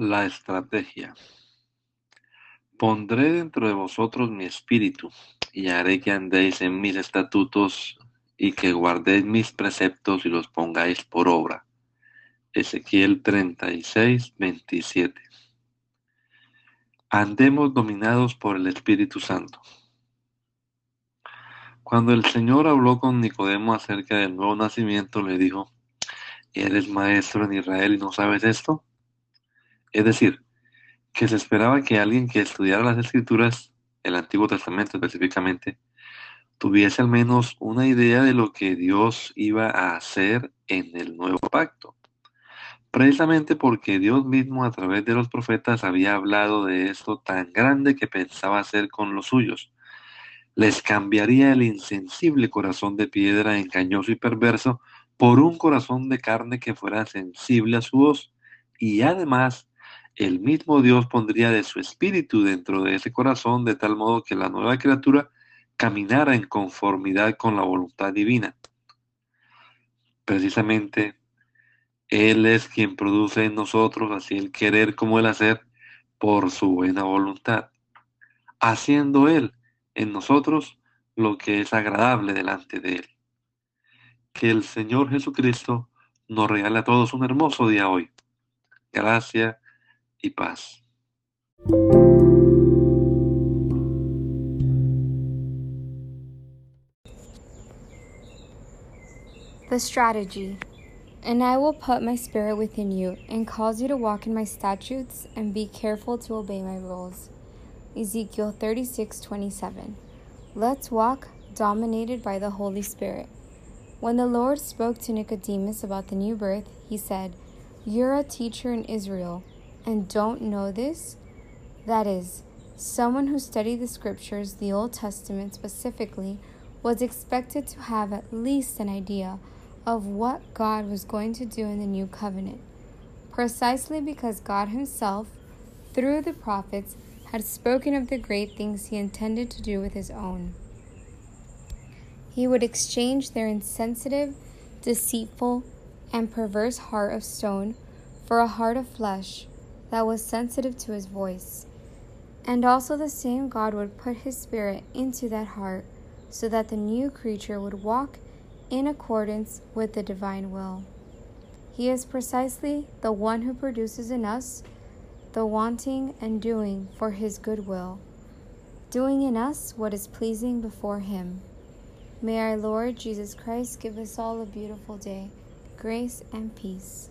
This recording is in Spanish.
La estrategia. Pondré dentro de vosotros mi espíritu, y haré que andéis en mis estatutos, y que guardéis mis preceptos y los pongáis por obra. Ezequiel 36, 27. Andemos dominados por el Espíritu Santo. Cuando el Señor habló con Nicodemo acerca del nuevo nacimiento, le dijo, ¿eres maestro en Israel y no sabes esto? Es decir, que se esperaba que alguien que estudiara las escrituras, el Antiguo Testamento específicamente, tuviese al menos una idea de lo que Dios iba a hacer en el nuevo pacto. Precisamente porque Dios mismo a través de los profetas había hablado de esto tan grande que pensaba hacer con los suyos. Les cambiaría el insensible corazón de piedra engañoso y perverso por un corazón de carne que fuera sensible a su voz y además el mismo Dios pondría de su espíritu dentro de ese corazón de tal modo que la nueva criatura caminara en conformidad con la voluntad divina. Precisamente, Él es quien produce en nosotros así el querer como el hacer por su buena voluntad, haciendo Él en nosotros lo que es agradable delante de Él. Que el Señor Jesucristo nos regale a todos un hermoso día hoy. Gracias y paz. The strategy. And I will put my spirit within you, and cause you to walk in my statutes, and be careful to obey my rules. Ezekiel 36:27. Let's walk dominated by the Holy Spirit. When the Lord spoke to Nicodemus about the new birth, he said, You're a teacher in Israel and don't know this, that is, someone who studied the scriptures, the Old Testament specifically, was expected to have at least an idea of what God was going to do in the new covenant, precisely because God Himself, through the prophets, had spoken of the great things He intended to do with His own. He would exchange their insensitive, deceitful, and perverse heart of stone for a heart of flesh that was sensitive to his voice. And also, the same God would put his spirit into that heart so that the new creature would walk in accordance with the divine will. He is precisely the one who produces in us the wanting and doing for his good will, doing in us what is pleasing before him. May our Lord Jesus Christ give us all a beautiful day, grace and peace.